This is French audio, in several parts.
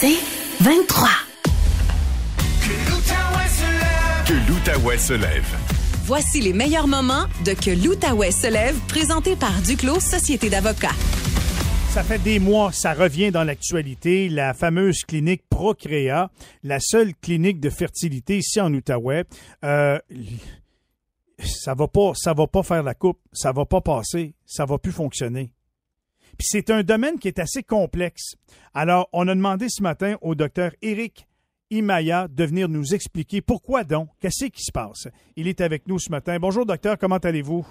C'est 23. Que l'Outaouais se lève. Voici les meilleurs moments de Que l'Outaouais se lève, présenté par Duclos Société d'avocats. Ça fait des mois, ça revient dans l'actualité, la fameuse clinique Procrea, la seule clinique de fertilité ici en Outaouais. Euh, ça va pas, ça va pas faire la coupe, ça va pas passer, ça va plus fonctionner. Puis c'est un domaine qui est assez complexe. Alors, on a demandé ce matin au docteur Éric Imaya de venir nous expliquer pourquoi donc, qu'est-ce qui se passe. Il est avec nous ce matin. Bonjour docteur, comment allez-vous?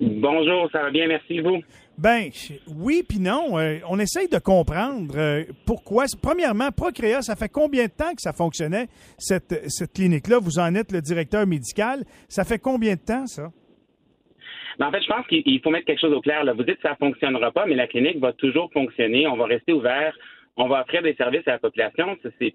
Bonjour, ça va bien, merci vous? Ben oui puis non. Euh, on essaye de comprendre euh, pourquoi. Premièrement, Procréa, ça fait combien de temps que ça fonctionnait, cette, cette clinique-là? Vous en êtes le directeur médical. Ça fait combien de temps, ça? Ben, en fait, je pense qu'il faut mettre quelque chose au clair. Vous dites que ça ne fonctionnera pas, mais la clinique va toujours fonctionner. On va rester ouvert. On va offrir des services à la population. C'est,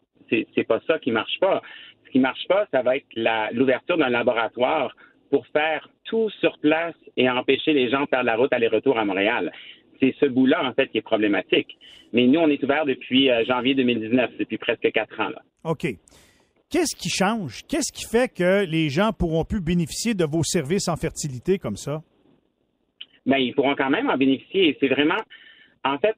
c'est, pas ça qui marche pas. Ce qui marche pas, ça va être l'ouverture d'un laboratoire pour faire tout sur place et empêcher les gens de faire la route aller-retour à Montréal. C'est ce bout-là, en fait, qui est problématique. Mais nous, on est ouvert depuis euh, janvier 2019, depuis presque quatre ans. OK. Qu'est-ce qui change? Qu'est-ce qui fait que les gens pourront plus bénéficier de vos services en fertilité comme ça? Bien, ils pourront quand même en bénéficier. C'est vraiment, en fait,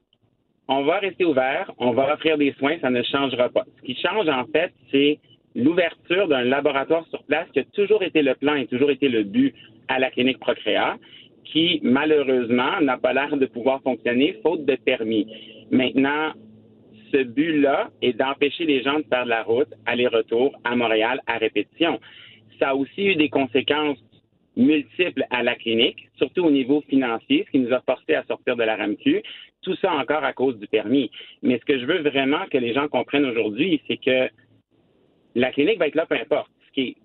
on va rester ouvert, on va offrir des soins, ça ne changera pas. Ce qui change, en fait, c'est l'ouverture d'un laboratoire sur place qui a toujours été le plan et toujours été le but à la clinique Procréa, qui malheureusement n'a pas l'air de pouvoir fonctionner faute de permis. Maintenant, ce but-là est d'empêcher les gens de faire de la route aller-retour à Montréal à répétition. Ça a aussi eu des conséquences multiples à la clinique, surtout au niveau financier, ce qui nous a forcé à sortir de la RAMQ. Tout ça encore à cause du permis. Mais ce que je veux vraiment que les gens comprennent aujourd'hui, c'est que la clinique va être là peu importe. Ce qui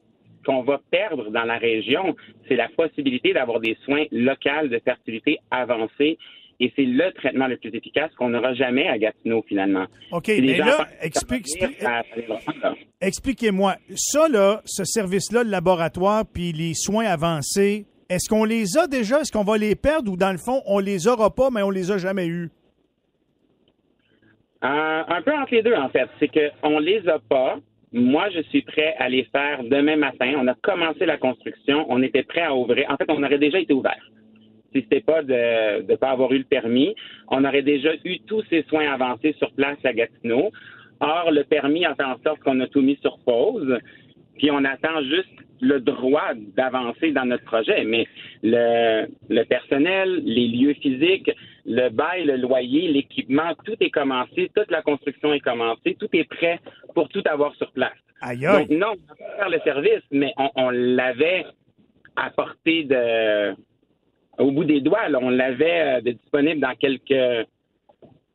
qu'on va perdre dans la région, c'est la possibilité d'avoir des soins locaux de fertilité avancés et c'est le traitement le plus efficace qu'on n'aura jamais à Gatineau, finalement. OK, mais là, expliquez-moi. Ça, là, ce service-là, le laboratoire, puis les soins avancés, est-ce qu'on les a déjà? Est-ce qu'on va les perdre ou, dans le fond, on les aura pas, mais on les a jamais eus? Euh, un peu entre les deux, en fait. C'est qu'on les a pas. Moi, je suis prêt à les faire demain matin. On a commencé la construction. On était prêt à ouvrir. En fait, on aurait déjà été ouvert si c'était pas de ne pas avoir eu le permis, on aurait déjà eu tous ces soins avancés sur place à Gatineau. Or, le permis a fait en sorte qu'on a tout mis sur pause, puis on attend juste le droit d'avancer dans notre projet. Mais le, le personnel, les lieux physiques, le bail, le loyer, l'équipement, tout est commencé, toute la construction est commencée, tout est prêt pour tout avoir sur place. Aïe, Donc, non, on faire le service, mais on, on l'avait à portée de, au bout des doigts. on l'avait euh, disponible dans quelques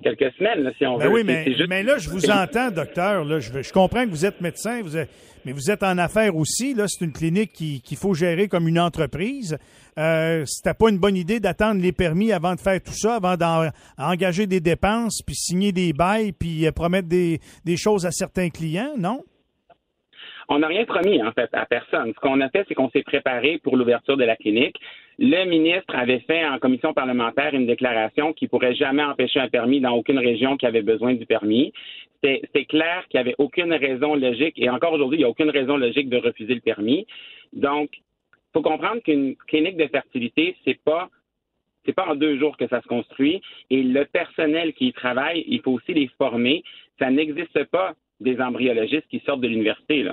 quelques semaines, si on ben veut. Oui, mais, mais là, je vous entends, docteur. Là, je, je comprends que vous êtes médecin, vous mais vous êtes en affaires aussi. Là, c'est une clinique qu'il faut gérer comme une entreprise. Euh, C'était pas une bonne idée d'attendre les permis avant de faire tout ça, avant d'engager des dépenses, puis signer des bails, puis euh, promettre des, des choses à certains clients, non? On n'a rien promis, en fait, à personne. Ce qu'on a fait, c'est qu'on s'est préparé pour l'ouverture de la clinique. Le ministre avait fait en commission parlementaire une déclaration qui pourrait jamais empêcher un permis dans aucune région qui avait besoin du permis. C'est clair qu'il n'y avait aucune raison logique, et encore aujourd'hui, il n'y a aucune raison logique de refuser le permis. Donc, il faut comprendre qu'une clinique de fertilité, c'est pas c'est pas en deux jours que ça se construit. Et le personnel qui y travaille, il faut aussi les former. Ça n'existe pas des embryologistes qui sortent de l'université.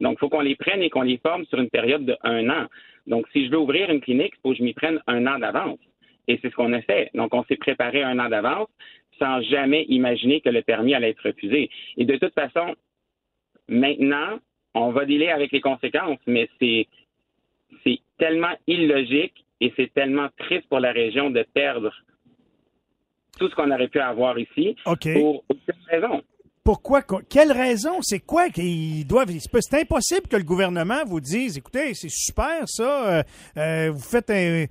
Donc, il faut qu'on les prenne et qu'on les forme sur une période de un an. Donc, si je veux ouvrir une clinique, il faut que je m'y prenne un an d'avance. Et c'est ce qu'on a fait. Donc, on s'est préparé un an d'avance sans jamais imaginer que le permis allait être refusé. Et de toute façon, maintenant, on va dealer avec les conséquences, mais c'est, c'est tellement illogique et c'est tellement triste pour la région de perdre tout ce qu'on aurait pu avoir ici pour aucune raison. Pourquoi? Quelle raison? C'est quoi qu'ils doivent. C'est impossible que le gouvernement vous dise écoutez, c'est super ça, euh, euh, vous faites un.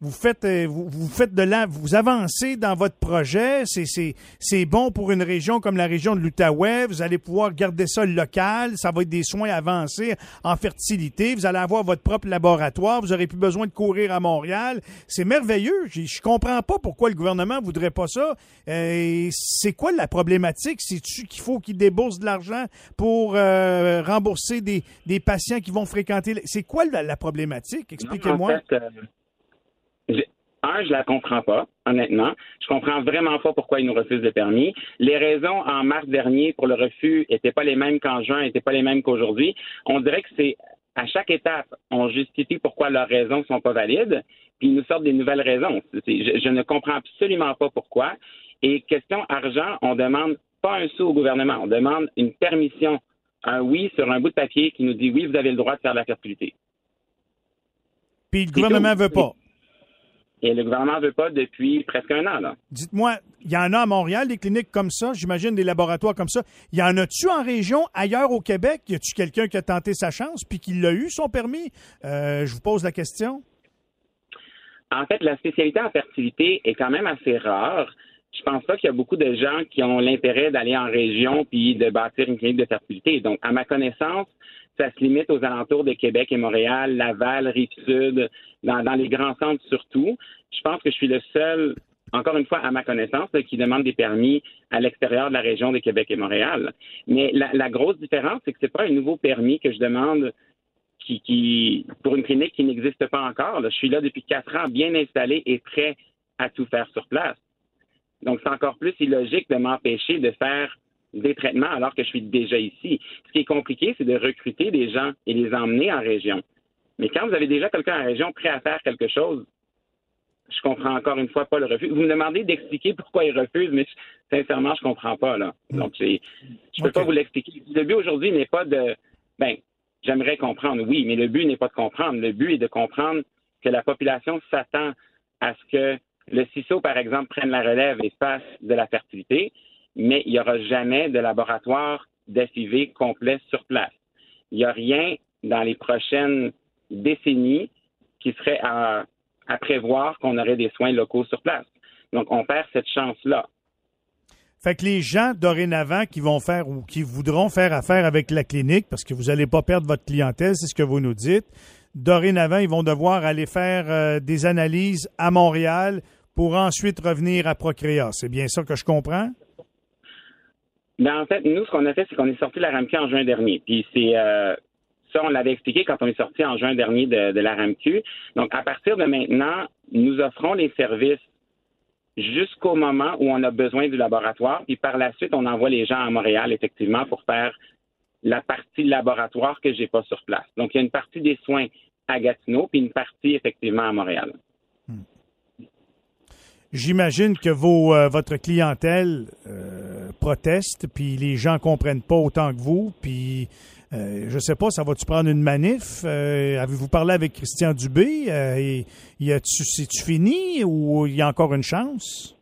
Vous faites, euh, vous, vous faites de là, vous avancez dans votre projet. C'est bon pour une région comme la région de l'Outaouais. Vous allez pouvoir garder ça local. Ça va être des soins avancés en fertilité. Vous allez avoir votre propre laboratoire. Vous aurez plus besoin de courir à Montréal. C'est merveilleux. Je, je comprends pas pourquoi le gouvernement voudrait pas ça. Euh, c'est quoi la problématique? C'est-tu qu'il faut qu'il débourse de l'argent pour euh, rembourser des, des patients qui vont fréquenter? C'est quoi la, la problématique? Expliquez-moi. Un, je la comprends pas, honnêtement. Je comprends vraiment pas pourquoi ils nous refusent le permis. Les raisons en mars dernier pour le refus n'étaient pas les mêmes qu'en juin, n'étaient pas les mêmes qu'aujourd'hui. On dirait que c'est à chaque étape, on justifie pourquoi leurs raisons sont pas valides, puis ils nous sortent des nouvelles raisons. Je, je, ne comprends absolument pas pourquoi. Et question argent, on demande pas un sou au gouvernement, on demande une permission, un oui sur un bout de papier qui nous dit oui, vous avez le droit de faire de la fertilité. Puis le gouvernement ne veut pas. Et le gouvernement ne veut pas depuis presque un an. Dites-moi, il y en a à Montréal des cliniques comme ça, j'imagine des laboratoires comme ça. Il y en a-tu en région, ailleurs au Québec? Y a-tu quelqu'un qui a tenté sa chance puis qui l'a eu, son permis? Euh, je vous pose la question. En fait, la spécialité en fertilité est quand même assez rare. Je pense pas qu'il y a beaucoup de gens qui ont l'intérêt d'aller en région puis de bâtir une clinique de fertilité. Donc, à ma connaissance, ça se limite aux alentours de Québec et Montréal, Laval, Rive-Sud, dans, les grands centres surtout. Je pense que je suis le seul, encore une fois, à ma connaissance, qui demande des permis à l'extérieur de la région de Québec et Montréal. Mais la, grosse différence, c'est que c'est pas un nouveau permis que je demande qui, pour une clinique qui n'existe pas encore. Je suis là depuis quatre ans, bien installé et prêt à tout faire sur place. Donc, c'est encore plus illogique de m'empêcher de faire des traitements alors que je suis déjà ici. Ce qui est compliqué, c'est de recruter des gens et les emmener en région. Mais quand vous avez déjà quelqu'un en région prêt à faire quelque chose, je comprends encore une fois pas le refus. Vous me demandez d'expliquer pourquoi il refuse, mais sincèrement, je comprends pas là. Mm. Donc, je ne peux pas vous l'expliquer. Le but aujourd'hui n'est pas de, ben, j'aimerais comprendre, oui, mais le but n'est pas de comprendre. Le but est de comprendre que la population s'attend à ce que le CISO, par exemple, prenne la relève et fasse de la fertilité mais il n'y aura jamais de laboratoire d'FIV complet sur place. Il n'y a rien dans les prochaines décennies qui serait à, prévoir qu'on aurait des soins locaux sur place. Donc, on perd cette chance-là. Fait que les gens dorénavant qui vont faire ou qui voudront faire affaire avec la clinique, parce que vous n'allez pas perdre votre clientèle, c'est ce que vous nous dites, dorénavant, ils vont devoir aller faire euh, des analyses à Montréal pour ensuite revenir à Procréa. C'est bien ça que je comprends? Ben, en fait, nous, ce qu'on a fait, c'est qu'on est sorti de la RAMQ en juin dernier. Puis c'est euh, ça, on l'avait expliqué quand on est sorti en juin dernier de, de la RAMQ. Donc, à partir de maintenant, nous offrons les services jusqu'au moment où on a besoin du laboratoire. Puis par la suite, on envoie les gens à Montréal, effectivement, pour faire la partie laboratoire que j'ai pas sur place. Donc, il y a une partie des soins à Gatineau, puis une partie, effectivement, à Montréal. J'imagine que vos, euh, votre clientèle euh, proteste, puis les gens comprennent pas autant que vous, puis euh, je sais pas, ça va-tu prendre une manif? Avez-vous parlé avec Christian Dubé? et, c'est-tu fini ou il y a encore une chance?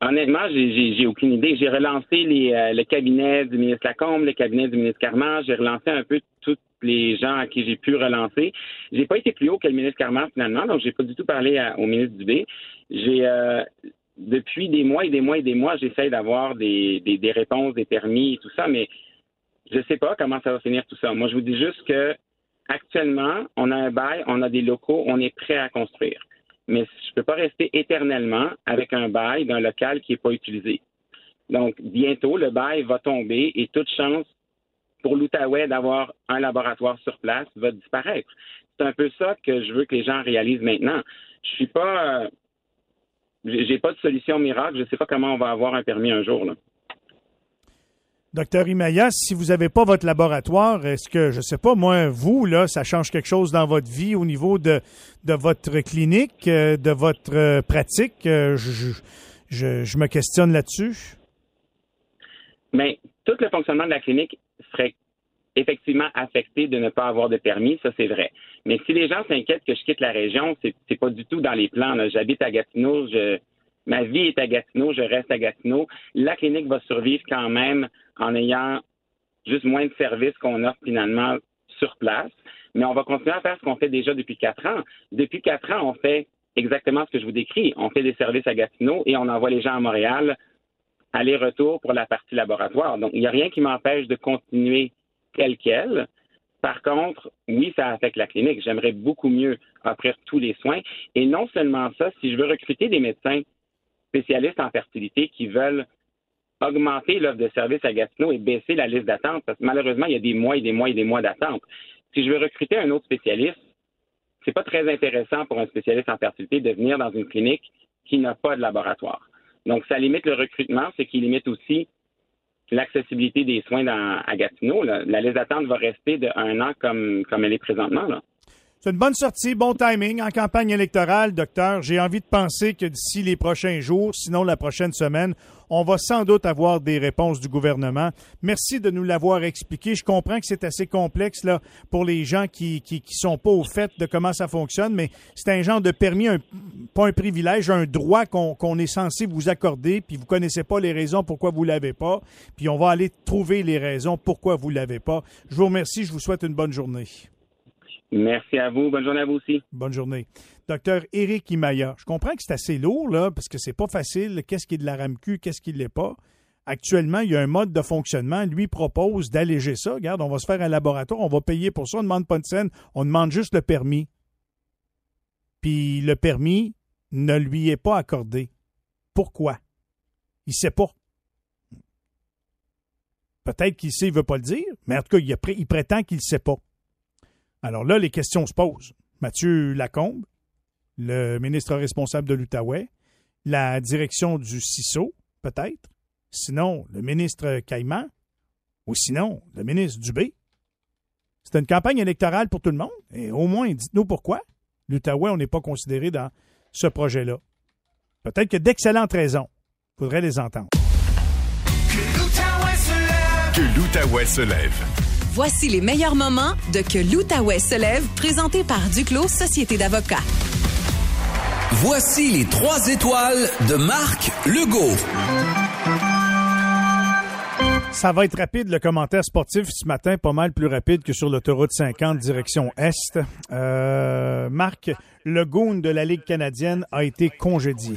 Honnêtement, j'ai aucune idée. J'ai relancé les, le cabinet du ministre Lacombe, le cabinet du ministre Carman. J'ai relancé un peu tout les gens à qui j'ai pu relancer. J'ai pas été plus haut que le ministre Carman finalement, donc j'ai pas du tout parlé au ministre Dubé. J'ai euh, depuis des mois et des mois et des mois, j'essaie d'avoir des, des, réponses, des permis et tout ça, mais je sais pas comment ça va finir tout ça. Moi, je vous dis juste que actuellement, on a un bail, on a des locaux, on est prêt à construire. Mais je peux pas rester éternellement avec un bail d'un local qui est pas utilisé. Donc, bientôt, le bail va tomber et toute chance pour l'Outaouais d'avoir un laboratoire sur place va disparaître. C'est un peu ça que je veux que les gens réalisent maintenant. Je suis pas, euh, j'ai pas de solution miracle. Je sais pas comment on va avoir un permis un jour. Là. Docteur Imaya, si vous n'avez pas votre laboratoire, est-ce que, je sais pas, moi, vous, là, ça change quelque chose dans votre vie au niveau de, de votre clinique, euh, de votre euh, pratique? Je, je, je me questionne là-dessus. Mais tout le fonctionnement de la clinique effectivement affecté de ne pas avoir de permis, ça c'est vrai. Mais si les gens s'inquiètent que je quitte la région, c'est, pas du tout dans les plans. J'habite à Gatineau, ma vie est à Gatineau, je reste à Gatineau. La clinique va survivre quand même en ayant juste moins de services qu'on offre finalement sur place. mais on va continuer à faire ce qu'on fait déjà depuis quatre ans. Depuis quatre ans, on fait exactement ce que je vous décris. On fait des services à Gatineau et on envoie les gens à Montréal aller-retour pour la partie laboratoire. Donc, il n'y a rien qui m'empêche de continuer tel quel. Par contre, oui, ça affecte la clinique. J'aimerais beaucoup mieux offrir tous les soins. Et non seulement ça, si je veux recruter des médecins spécialistes en fertilité qui veulent augmenter l'offre de services à Gatineau et baisser la liste d'attente, parce que malheureusement, il y a des mois et des mois et des mois d'attente. Si je veux recruter un autre spécialiste, c'est pas très intéressant pour un spécialiste en fertilité de venir dans une clinique qui n'a pas de laboratoire. Donc, ça limite le recrutement, c'est qu'il limite aussi l'accessibilité des soins dans, à Gatineau. La liste d'attente va rester de un an comme, comme elle est présentement. Là. C'est une bonne sortie, bon timing en campagne électorale, docteur. J'ai envie de penser que d'ici les prochains jours, sinon la prochaine semaine, on va sans doute avoir des réponses du gouvernement. Merci de nous l'avoir expliqué. Je comprends que c'est assez complexe là pour les gens qui, qui, sont pas au fait de comment ça fonctionne, mais c'est un genre de permis, un, pas un privilège, un droit qu'on est censé vous accorder, puis vous connaissez pas les raisons pourquoi vous l'avez pas, puis on va aller trouver les raisons pourquoi vous l'avez pas. Je vous remercie, je vous souhaite une bonne journée. Merci à vous. Bonne journée à vous aussi. Bonne journée. Docteur Éric Imaya, je comprends que c'est assez lourd, là, parce que c'est pas facile. Qu'est-ce qui est de la RAMQ, qu'est-ce qui ne l'est pas? Actuellement, il y a un mode de fonctionnement. Lui propose d'alléger ça. Regarde, on va se faire un laboratoire, on va payer pour ça. On ne demande pas de scène, on demande juste le permis. Puis le permis ne lui est pas accordé. Pourquoi? Il ne sait pas. Peut-être qu'il sait, il ne veut pas le dire, mais en tout cas, il, il prétend qu'il ne sait pas. Alors là, les questions se posent. Mathieu Lacombe, le ministre responsable de l'Outaouais, la direction du CISO, peut-être, sinon le ministre Caïman, ou sinon le ministre Dubé. C'est une campagne électorale pour tout le monde, et au moins dites-nous pourquoi l'Outaouais, on n'est pas considéré dans ce projet-là. Peut-être que d'excellentes raisons. Il faudrait les entendre. Que l'Outaouais se lève. Voici les meilleurs moments de Que l'Outaouais se lève, présenté par Duclos Société d'avocats. Voici les trois étoiles de Marc Legault. Ça va être rapide, le commentaire sportif ce matin, pas mal plus rapide que sur l'autoroute 50 direction Est. Euh, Marc, le goon de la Ligue canadienne a été congédié.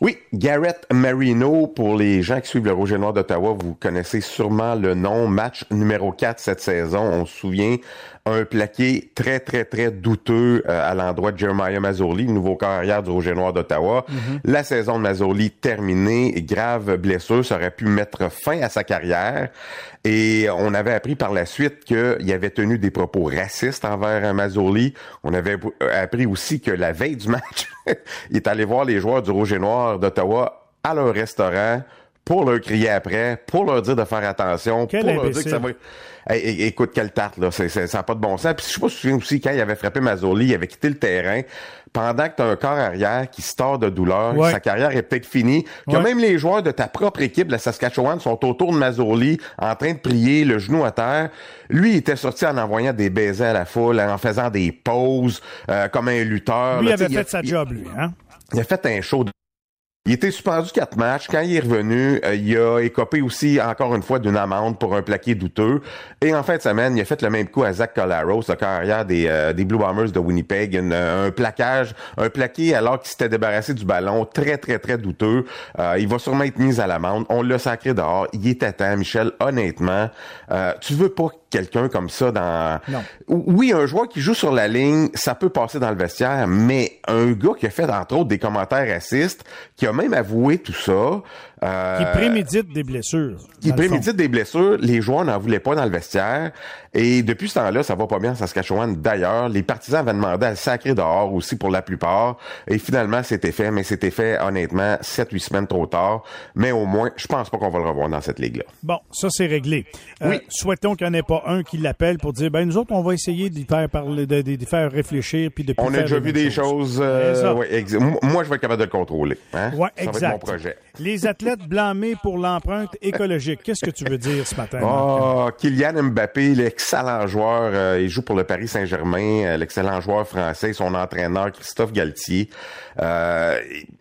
Oui, Garrett Marino, pour les gens qui suivent le Rouge et Noir d'Ottawa, vous connaissez sûrement le nom. Match numéro 4 cette saison. On se souvient, un plaqué très, très, très douteux euh, à l'endroit de Jeremiah Mazzurli, le nouveau carrière du Rouge et Noir d'Ottawa. Mm-hmm. La saison de Mazzurli terminée, grave blessure, ça aurait pu mettre fin à sa carrière. Et on avait appris par la suite qu'il avait tenu des propos racistes envers Mazzurli. On avait appris aussi que la veille du match, il est allé voir les joueurs du Rouge et Noir d'Ottawa à leur restaurant pour leur crier après, pour leur dire de faire attention, pour leur dire que ça va... écoute, quelle tarte, là, ça n'a pas de bon sens. Puis je sais pas si aussi, quand il avait frappé Mazzoli, il avait quitté le terrain, pendant que tu as un corps arrière qui se tord de douleur, sa carrière est peut-être finie, que même les joueurs de ta propre équipe, la Saskatchewan, sont autour de Mazzoli, en train de prier, le genou à terre. Lui, il était sorti en envoyant des baisers à la foule, en faisant des pauses, euh, comme un lutteur. Lui avait fait sa job, lui, hein? Il a fait un show de il était suspendu quatre matchs. Quand il est revenu, euh, il a écopé aussi encore une fois d'une amende pour un plaqué douteux. Et en fin de semaine, il a fait le même coup à Zach Collaros, le carrière des, euh, des Blue Bombers de Winnipeg. un plaquage, un plaqué alors qu'il s'était débarrassé du ballon, très très très douteux. Euh, il va sûrement être mis à l'amende. On l'a sacré dehors. Il est à temps, Michel. Honnêtement, tu veux pas quelqu'un comme ça dans. Non. Oui, un joueur qui joue sur la ligne, ça peut passer dans le vestiaire, mais un gars qui a fait entre autres des commentaires racistes, qui a même avoué tout ça, euh, qui prémédite des blessures. Qui prémédite des blessures. Les joueurs n'en voulaient pas dans le vestiaire. Et depuis ce temps-là, ça va pas bien en Saskatchewan. D'ailleurs, les partisans avaient demandé à le sacrer dehors aussi pour la plupart. Et finalement, c'était fait. Mais c'était fait, honnêtement, 7-8 semaines trop tard. Mais au moins, je pense pas qu'on va le revoir dans cette ligue-là. Bon, ça, c'est réglé. Euh, oui. Souhaitons qu'il n'y en ait pas un qui l'appelle pour dire, ben, nous autres, on va essayer de faire parler, de, faire réfléchir puis de On a déjà vu des choses. Euh, moi, je vais être capable de le contrôler. Hein? Ouais, ça va être mon projet. Les athlètes blâmés pour l'empreinte écologique. Qu'est-ce que tu veux dire ce matin? Oh, Kylian Mbappé, l'excellent joueur, euh, il joue pour le Paris Saint-Germain, euh, l'excellent joueur français, son entraîneur Christophe Galtier. Euh,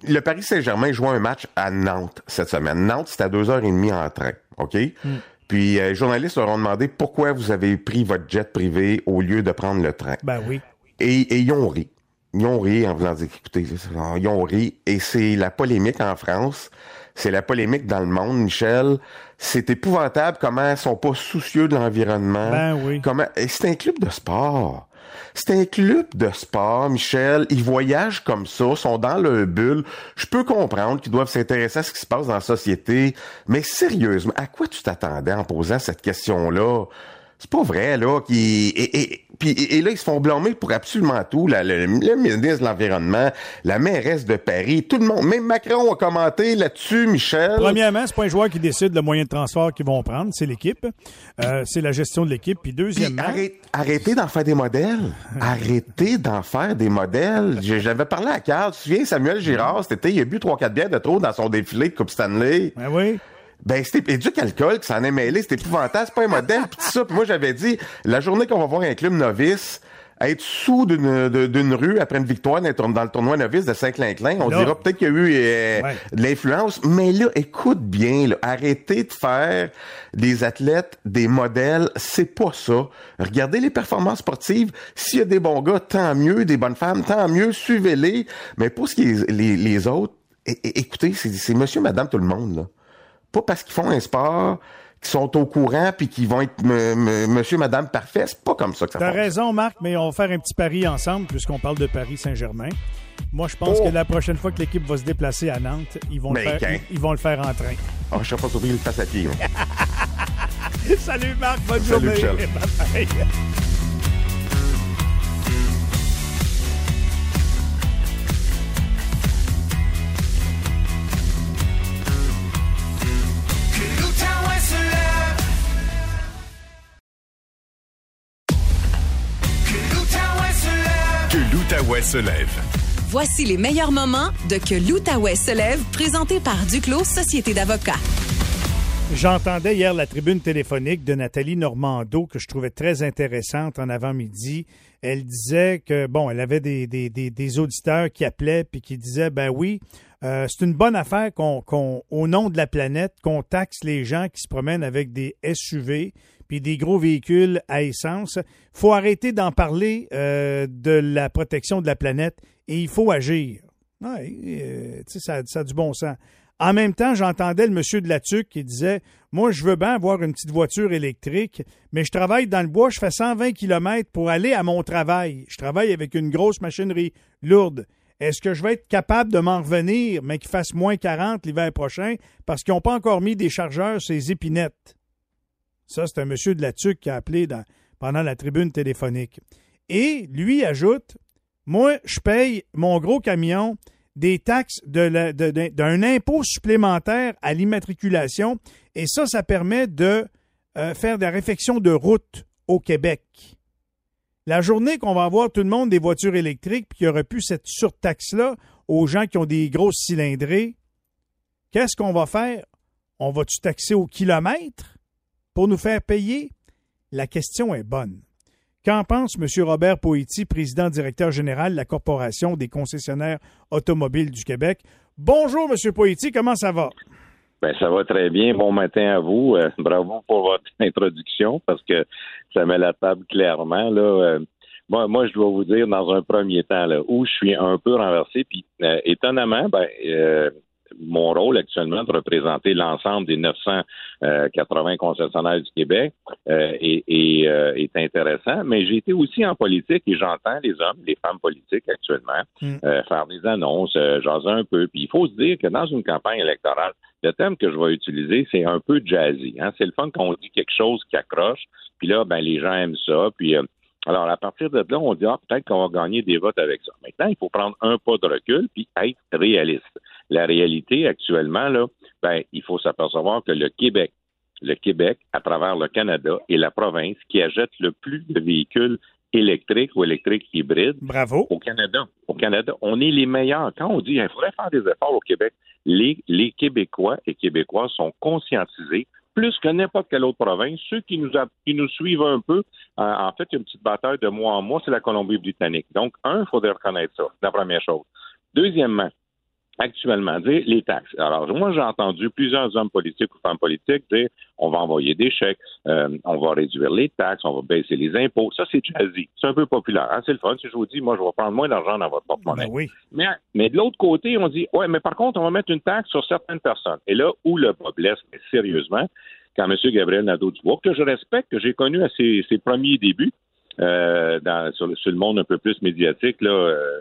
le Paris Saint-Germain joue un match à Nantes cette semaine. Nantes, c'est à deux heures et demie en train, OK? Hmm. Puis euh, les journalistes leur ont demandé pourquoi vous avez pris votre jet privé au lieu de prendre le train. Ben oui. Et, et ils ont ri. Ils ont ri en voulant dire, écoutez, ils ont ri. Et c'est la polémique en France. C'est la polémique dans le monde, Michel. C'est épouvantable comment ils sont pas soucieux de l'environnement. Ben oui. Comment, et c'est un club de sport. C'est un club de sport, Michel. Ils voyagent comme ça, sont dans le bulle. Je peux comprendre qu'ils doivent s'intéresser à ce qui se passe dans la société. Mais sérieusement, à quoi tu t'attendais en posant cette question-là? C'est pas vrai, là. Qui, et, et, puis, et là, ils se font blâmer pour absolument tout. La- le, le ministre de l'Environnement, la mairesse de Paris, tout le monde. Même Macron a commenté là-dessus, Michel. Premièrement, c'est pas un joueur qui décide le moyen de transport qu'ils vont prendre, c'est l'équipe. Euh, c'est la gestion de l'équipe. Puis Puis deuxièmement, arrête- arrêtez d'en faire des modèles. arrêtez d'en faire des modèles. J'avais parlé à Carl. Tu te souviens, Samuel Girard, cet été, il a bu trois, quatre bières de trop dans son défilé de Coupe Stanley. ben oui. Ben, c'était éduque alcool qui s'en est mêlé, c'était épouvantable, c'est pas un modèle, pis tout ça. Puis moi, j'avais dit, la journée qu'on va voir un club novice être sous d'une rue après une victoire dans le tour- dans le tournoi novice de Saint-Clinclin, on Là- dira peut-être qu'il y a eu euh, Ouais. de l'influence, mais là, écoute bien, là, arrêtez de faire des athlètes des modèles, c'est pas ça. Regardez les performances sportives, s'il y a des bons gars, tant mieux, des bonnes femmes, tant mieux, suivez-les, mais pour ce qui est les, les autres, écoutez, c'est c'est monsieur, madame, tout le monde, là pas parce qu'ils font un sport, qu'ils sont au courant puis qu'ils vont être me- me- monsieur, madame parfait. C'est pas comme ça que ça T'as raison, Marc, mais on va faire un petit pari ensemble puisqu'on parle de Paris Saint-Germain. Moi, je pense Oh! que la prochaine fois que l'équipe va se déplacer à Nantes, ils vont, le faire, ils, ils vont le faire en train. Ah, je sais pas surpris le face à pied. Salut, Marc. Bonne Salut, journée. Michel. Bye-bye. Que se lève. Voici les meilleurs moments de Que l'Outaouais se lève, présenté par Duclos Société d'avocats. J'entendais hier la tribune téléphonique de Nathalie Normando que je trouvais très intéressante en avant-midi. Elle disait que, bon, elle avait des, des, des, des auditeurs qui appelaient puis qui disaient, ben oui, euh, c'est une bonne affaire qu'on, qu'on, au nom de la planète, qu'on taxe les gens qui se promènent avec des SUV puis des gros véhicules à essence. faut arrêter d'en parler euh, de la protection de la planète et il faut agir. Ouais, euh, ça, ça a du bon sens. En même temps, j'entendais le monsieur de la TUC qui disait Moi, je veux bien avoir une petite voiture électrique, mais je travaille dans le bois, je fais 120 km pour aller à mon travail. Je travaille avec une grosse machinerie lourde. Est-ce que je vais être capable de m'en revenir, mais qu'il fasse moins 40 l'hiver prochain parce qu'ils n'ont pas encore mis des chargeurs les épinettes? Ça, c'est un monsieur de la TUC qui a appelé pendant la tribune téléphonique. Et lui ajoute Moi, je paye mon gros camion des taxes la- d'un impôt supplémentaire à l'immatriculation et ça, ça permet de euh, faire des réfections de route au Québec. La journée qu'on va avoir tout le monde des voitures électriques puis qu'il n'y aura plus cette surtaxe-là aux gens qui ont des grosses cylindrées, qu'est-ce qu'on va faire? On va-tu taxer au kilomètre? Pour nous faire payer? La question est bonne. Qu'en pense M. Robert Poiti, président directeur général de la Corporation des concessionnaires automobiles du Québec? Bonjour, M. Poiti, comment ça va? Ben, ça va très bien. Bon matin à vous. Euh, bravo pour votre introduction parce que ça met la table clairement. Là, Euh, moi, je dois vous dire dans un premier temps là, où je suis un peu renversé. Puis euh, étonnamment, ben, mon rôle actuellement de représenter l'ensemble des 980 concessionnaires du Québec euh, est, est, euh, est intéressant. Mais j'ai été aussi en politique et j'entends les hommes, les femmes politiques actuellement Mm. euh, faire des annonces, euh, jaser un peu. Puis il faut se dire que dans une campagne électorale, le thème que je vais utiliser, c'est un peu jazzy. Hein? C'est le fun qu'on dit quelque chose qui accroche, puis là, ben les gens aiment ça. Puis euh, alors, à partir de là, on dit ah, peut-être qu'on va gagner des votes avec ça. Maintenant, il faut prendre un pas de recul puis être réaliste. La réalité actuellement, là, ben, il faut s'apercevoir que le Québec, le Québec, à travers le Canada, est la province qui achète le plus de véhicules électriques ou électriques hybrides Bravo. au Canada. Au Canada, on est les meilleurs. Quand on dit qu'il faudrait faire des efforts au Québec, les, les Québécois et Québécois sont conscientisés plus que n'importe quelle autre province. Ceux qui nous, a- qui nous suivent un peu, euh, en fait, il y a une petite bataille de mois en mois, c'est la Colombie-Britannique. Donc, un, il faudrait reconnaître ça. C'est la première chose. Deuxièmement, actuellement dire les taxes. Alors, moi, j'ai entendu plusieurs hommes politiques ou femmes politiques dire on va envoyer des chèques, euh, on va réduire les taxes, on va baisser les impôts. Ça, c'est jazzy. C'est un peu populaire. Hein? C'est le fun. Si je vous dis, moi, je vais prendre moins d'argent dans votre porte-monnaie. Ben oui. Mais, mais de l'autre côté, on dit ouais, mais par contre, on va mettre une taxe sur certaines personnes. Et là où le bas blesse, mais sérieusement, quand M. Gabriel Nadeau-Dubois, que je respecte, que j'ai connu à ses, ses premiers débuts euh, dans, sur, le- sur le monde un peu plus médiatique, là, euh,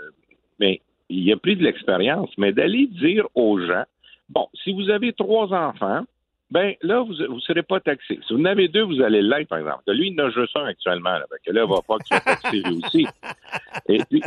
mais il a pris de l'expérience, mais d'aller dire aux gens, bon, si vous avez trois enfants, ben là, vous ne serez pas taxé. Si vous en avez deux, vous allez l'être, par exemple. Lui, il en a juste un actuellement. Là, Fait que là, il va pas qu'il soit taxé lui aussi. Et puis,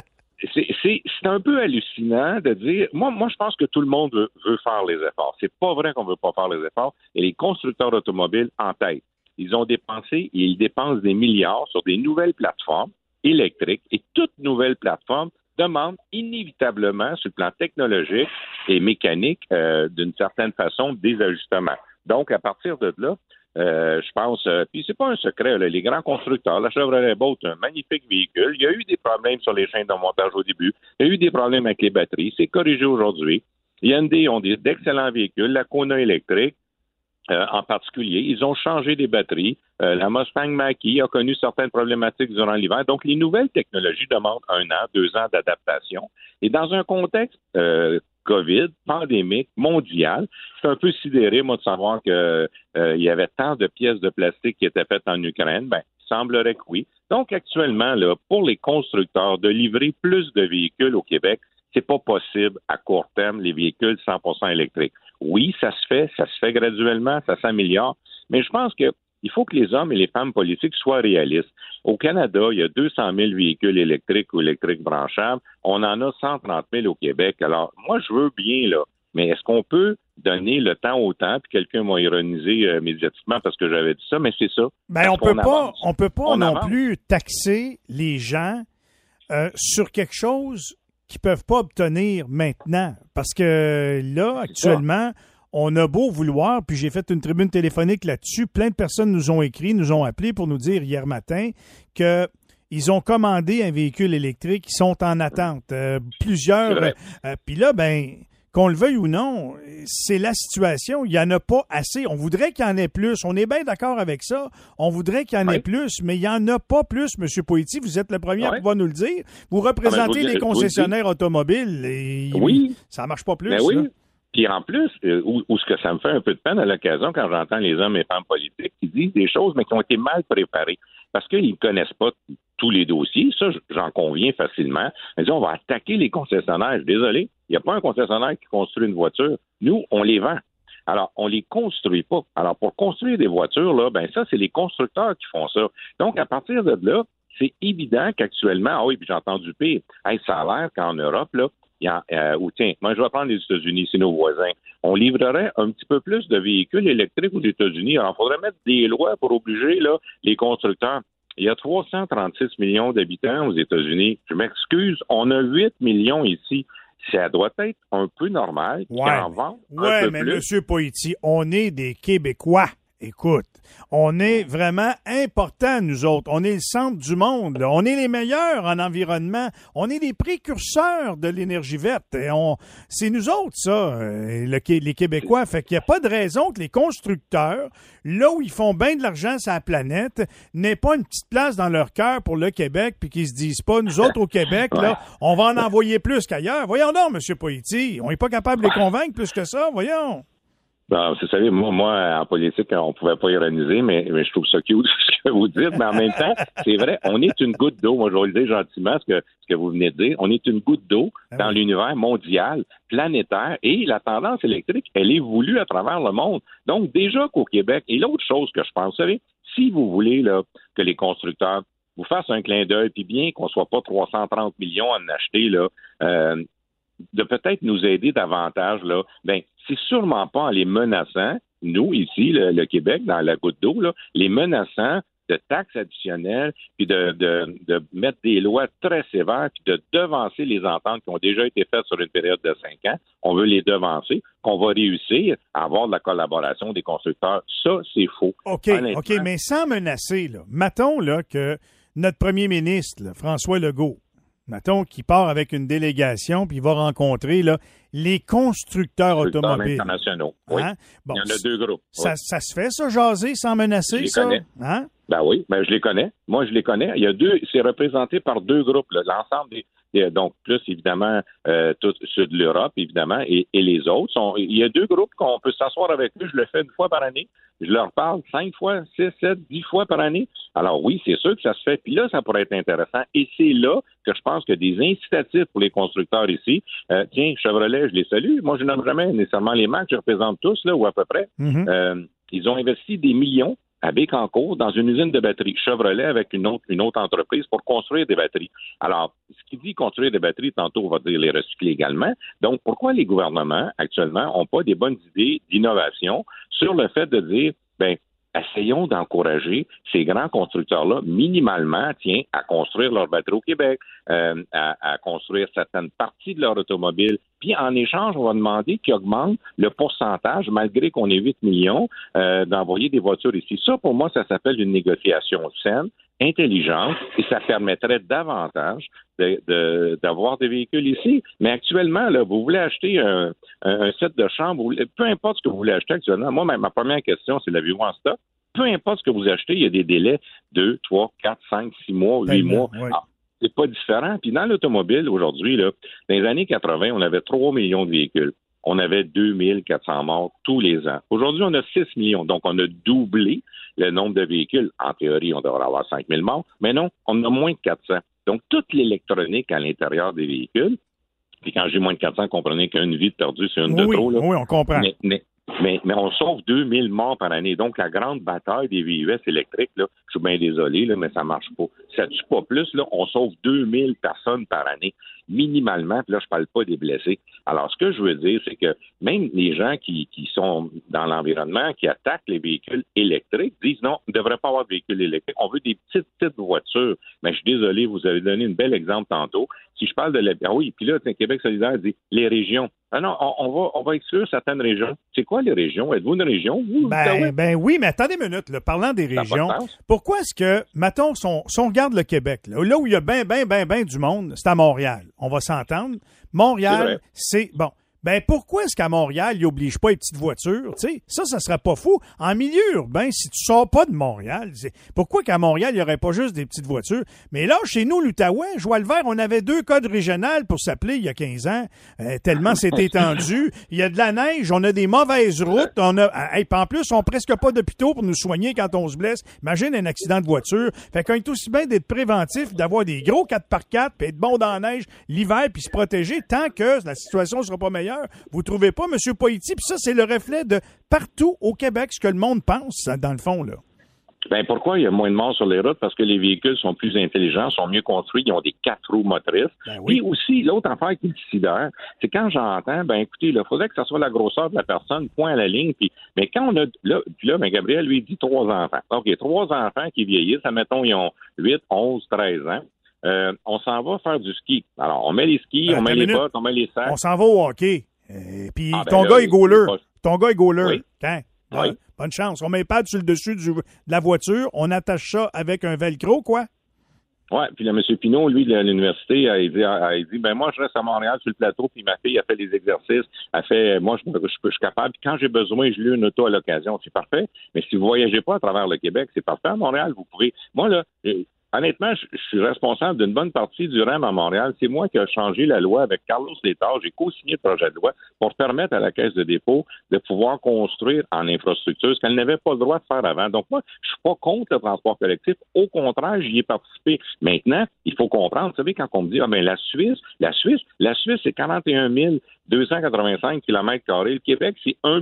c'est- un peu hallucinant de dire. Moi, moi, je pense que tout le monde veut, veut faire les efforts. C'est pas vrai qu'on veut pas faire les efforts. Et les constructeurs automobiles en tête. Ils ont dépensé et ils dépensent des milliards sur des nouvelles plateformes électriques et toute nouvelle plateforme demande inévitablement, sur le plan technologique et mécanique, euh, d'une certaine façon, des ajustements. Donc, à partir de là, euh, je pense, euh, puis c'est pas un secret, les grands constructeurs, la Chevrolet Bolt, un magnifique véhicule. Il y a eu des problèmes sur les chaînes de montage au début. Il y a eu des problèmes avec les batteries. C'est corrigé aujourd'hui. Hyundai ont d'excellents véhicules. La Kona électrique, euh, en particulier, ils ont changé des batteries. Euh, la Mustang Mach-E a connu certaines problématiques durant l'hiver. Donc, les nouvelles technologies demandent un an, deux ans d'adaptation. Et dans un contexte euh, COVID, pandémique, mondial, c'est un peu sidéré, moi, de savoir que euh, il y avait tant de pièces de plastique qui étaient faites en Ukraine. Ben, il semblerait que oui. Donc, actuellement, là, pour les constructeurs, de livrer plus de véhicules au Québec, c'est pas possible à court terme, les véhicules 100% électriques. Oui, ça se fait, ça se fait graduellement, ça s'améliore, mais je pense que il faut que les hommes et les femmes politiques soient réalistes. Au Canada, il y a 200 000 véhicules électriques ou électriques branchables. On en a 130 000 au Québec. Alors, moi, je veux bien, là, mais est-ce qu'on peut donner le temps au temps? Puis quelqu'un m'a ironisé euh, médiatiquement parce que j'avais dit ça, mais c'est ça. Ben, Parce on peut pas, on peut pas On non avance. plus taxer les gens euh, sur quelque chose qu'ils peuvent pas obtenir maintenant. Parce que là, actuellement, on a beau vouloir, puis j'ai fait une tribune téléphonique là-dessus, plein de personnes nous ont écrit, nous ont appelé pour nous dire hier matin que ils ont commandé un véhicule électrique, ils sont en attente. Euh, plusieurs. Euh, puis là, ben, qu'on le veuille ou non, c'est la situation. Il n'y en a pas assez. On voudrait qu'il y en ait plus. On est bien d'accord avec ça. On voudrait qu'il y en ait plus, mais il n'y en a pas plus, M. Poitiers. Vous êtes le premier à pouvoir nous le dire. Vous Ah, ben, représentez les le concessionnaires automobiles et Oui. ça marche pas plus. Ben oui. là. Puis en plus, euh, où, où ce que ça me fait un peu de peine à l'occasion quand j'entends les hommes et femmes politiques qui disent des choses, mais qui ont été mal préparées. Parce qu'ils ne connaissent pas tous les dossiers. Ça, j'en conviens facilement. Ils disent, on va attaquer les concessionnaires. Je suis Désolé, il n'y a pas un concessionnaire qui construit une voiture. Nous, on les vend. Alors, on les construit pas. Alors, pour construire des voitures, là, ben ça, c'est les constructeurs qui font ça. Donc, à partir de là, c'est évident qu'actuellement, ah oui, puis j'ai entendu pire. Hey, ça a l'air qu'en Europe, là, euh, ou tiens, moi je vais prendre les États-Unis, c'est nos voisins. On livrerait un petit peu plus de véhicules électriques aux États-Unis. Alors, il faudrait mettre des lois pour obliger là, les constructeurs. Il y a 336 millions d'habitants aux États-Unis. Je m'excuse, on a 8 millions ici. Ça doit être un peu normal Ouais. en un Ouais, peu mais plus. Monsieur Poitiers, on est des Québécois. Écoute, on est vraiment important, nous autres. On est le centre du monde. On est les meilleurs en environnement. On est des précurseurs de l'énergie verte. Et on, c'est nous autres, ça, euh, le les Québécois. Fait qu'il n'y a pas de raison que les constructeurs, là où ils font bien de l'argent sur la planète, n'aient pas une petite place dans leur cœur pour le Québec, puis qu'ils se disent pas, nous autres au Québec, là, on va en envoyer plus qu'ailleurs. Voyons donc, Monsieur Poitiers, on n'est pas capable de les convaincre plus que ça. Voyons. Ben, vous savez, moi, moi, en politique, on pouvait pas ironiser, mais, mais je trouve ça cute ce que vous dites. Mais en même temps, c'est vrai, on est une goutte d'eau. Moi, je vais le dire gentiment, ce que, ce que vous venez de dire. On est une goutte d'eau Ah dans l'univers mondial, planétaire, et la tendance électrique, elle est voulue à travers le monde. Donc, déjà qu'au Québec, et l'autre chose que je pense, vous savez, si vous voulez là, que les constructeurs vous fassent un clin d'œil, puis bien qu'on soit pas 330 millions à en acheter, là, euh, de peut-être nous aider davantage, là, ben, c'est sûrement pas en les menaçant, nous, ici, le, le Québec, dans la goutte d'eau, là, les menaçant de taxes additionnelles, puis de, de, de mettre des lois très sévères, puis de devancer les ententes qui ont déjà été faites sur une période de cinq ans. On veut les devancer, qu'on va réussir à avoir de la collaboration des constructeurs. Ça, c'est faux. OK. OK, mais sans menacer, là, mettons là, que notre premier ministre, là, François Legault, mettons qu'il part avec une délégation puis va rencontrer là, les constructeurs automobiles. internationaux. Oui. Hein? Bon, Il y en a deux groupes. ça, Oui. ça se fait, ça, jaser sans Je menacer, les ça? connais. Hein? Ben oui, ben je les connais. Moi, je les connais. Il y a deux, c'est représenté par deux groupes, l'ensemble des, des- donc plus évidemment euh, tout ceux de l'Europe, évidemment, et, et les autres. Sont, il y a deux groupes qu'on peut s'asseoir avec eux. Je le fais une fois par année. Je leur parle cinq fois, six, sept, dix fois par année. Alors oui, c'est sûr que ça se fait. Puis là, ça pourrait être intéressant. Et c'est là que je pense que des incitatifs pour les constructeurs ici. Euh, tiens, Chevrolet, je les salue. Moi, je nomme jamais nécessairement les marques. Je représente tous là ou à peu près. Mhm. Euh, ils ont investi des millions à Bécancourt dans une usine de batteries Chevrolet avec une autre, une autre entreprise pour construire des batteries. Alors, ce qui dit construire des batteries, tantôt on va dire les recycler également. Donc, pourquoi les gouvernements actuellement n'ont pas des bonnes idées d'innovation sur le fait de dire, ben, essayons d'encourager ces grands constructeurs-là, minimalement, tiens, à construire leurs batteries au Québec, euh, à, à construire certaines parties de leur automobile. Puis en échange, on va demander qu'ils augmentent le pourcentage, malgré qu'on ait 8 millions, euh, d'envoyer des voitures ici. Ça, pour moi, ça s'appelle une négociation saine, intelligente, et ça permettrait davantage de- de- d'avoir des véhicules ici. Mais actuellement, là, vous voulez acheter un, un- set de chambre, voulez- peu importe ce que vous voulez acheter actuellement. Moi, ma, ma première question, c'est l'avez-vous en stock? Peu importe ce que vous achetez, il y a des délais de 3, 4, 5, 6 mois, 8 Tellement, mois. ouais. Ah, c'est pas différent. Puis dans l'automobile, aujourd'hui, là, dans les années 80, on avait 3 millions de véhicules. On avait 2400 morts tous les ans. Aujourd'hui, on a 6 millions. Donc, on a doublé le nombre de véhicules. En théorie, on devrait avoir 5000 morts. Mais non, on a moins de 400. Donc, toute l'électronique à l'intérieur des véhicules, puis quand j'ai moins de 400, comprenez qu'une vie de perdue, c'est une de oui, trop. Là. oui, on comprend. Mais, mais, mais, mais on sauve 2000 morts par année. Donc, la grande bataille des VUS électriques, là, je suis bien désolé, là, mais ça marche pas. Ça tue pas plus. Là, on sauve 2000 personnes par année, minimalement. Puis là, je parle pas des blessés. Alors, ce que je veux dire, c'est que même les gens qui, qui sont dans l'environnement, qui attaquent les véhicules électriques, disent non, on ne devrait pas avoir de véhicules électriques. On veut des petites, petites voitures. Mais je suis désolé, vous avez donné un bel exemple tantôt. Si je parle de la... Ah oui, puis là, Québec solidaire dit les régions. Ah non, on, on va, on va exclure certaines régions. C'est quoi les régions? Êtes-vous une région? Vous, Ben, ben oui, mais attendez une minute. Là, parlant des Ça régions, pourquoi est-ce que, mettons, si on, si on regarde le Québec, là, là où il y a bien, bien, bien, bien du monde, c'est à Montréal. On va s'entendre. Montréal, c'est... Bon. Ben pourquoi est-ce qu'à Montréal, ils n'obligent pas les petites voitures? Tu sais, ça, ça serait pas fou. En milieu urbain, si tu sors pas de Montréal, pourquoi qu'à Montréal, il n'y aurait pas juste des petites voitures? Mais là, chez nous, l'Outaouais, joie le vert, on avait deux codes régionales pour s'appeler il y a 15 ans, euh, tellement c'est étendu. Il y a de la neige, on a des mauvaises routes, on a, ah, hey, puis en plus, on n'a presque pas d'hôpitaux pour nous soigner quand on se blesse. Imagine un accident de voiture. Fait qu'on est aussi bien d'être préventif, d'avoir des gros 4x4, puis être bon dans la neige l'hiver, puis se protéger tant que la situation ne sera pas meilleure. Vous trouvez pas, M. Poitiers? Puis ça, c'est le reflet de partout au Québec, ce que le monde pense, dans le fond, là. Ben pourquoi il y a moins de morts sur les routes? Parce que les véhicules sont plus intelligents, sont mieux construits, ils ont des quatre roues motrices. Ben oui. Puis aussi, l'autre affaire qui me sidère, c'est quand j'entends, ben écoutez, il faudrait que ça soit la grosseur de la personne, point à la ligne. Puis, mais quand on a là, puis là, ben Gabriel lui dit trois enfants. OK, trois enfants qui vieillissent, admettons, ils ont 8, 11, 13 ans. Euh, on s'en va faire du ski. Alors, on met les skis, Ben, on met les minute. bottes, on met les sacs. On s'en va au hockey. Euh, puis Ah, ben ton là, gars est il- goaler. il Ton gars est goaler. Oui. Oui. Ah, bonne chance. On met pas sur le dessus du- de la voiture. On attache ça avec un velcro, quoi. Ouais, puis le M. Pinault, lui, de l'université, a dit, a, a dit, ben moi, je reste à Montréal sur le plateau, puis ma fille a fait des exercices, a fait, moi, je, je, je suis capable, puis quand j'ai besoin, je loue une auto à l'occasion, c'est parfait. Mais si vous voyagez pas à travers le Québec, c'est parfait. À Montréal, vous pouvez. Moi, là, euh, honnêtement, je, suis responsable d'une bonne partie du REM à Montréal. C'est moi qui ai changé la loi avec Carlos Létard. J'ai co-signé le projet de loi pour permettre à la Caisse de dépôt de pouvoir construire en infrastructure ce qu'elle n'avait pas le droit de faire avant. Donc, moi, je suis pas contre le transport collectif. Au contraire, j'y ai participé. Maintenant, il faut comprendre, vous savez, quand on me dit, ah ben, la Suisse, la Suisse, la Suisse, c'est 41 285 km. Le Québec, c'est 1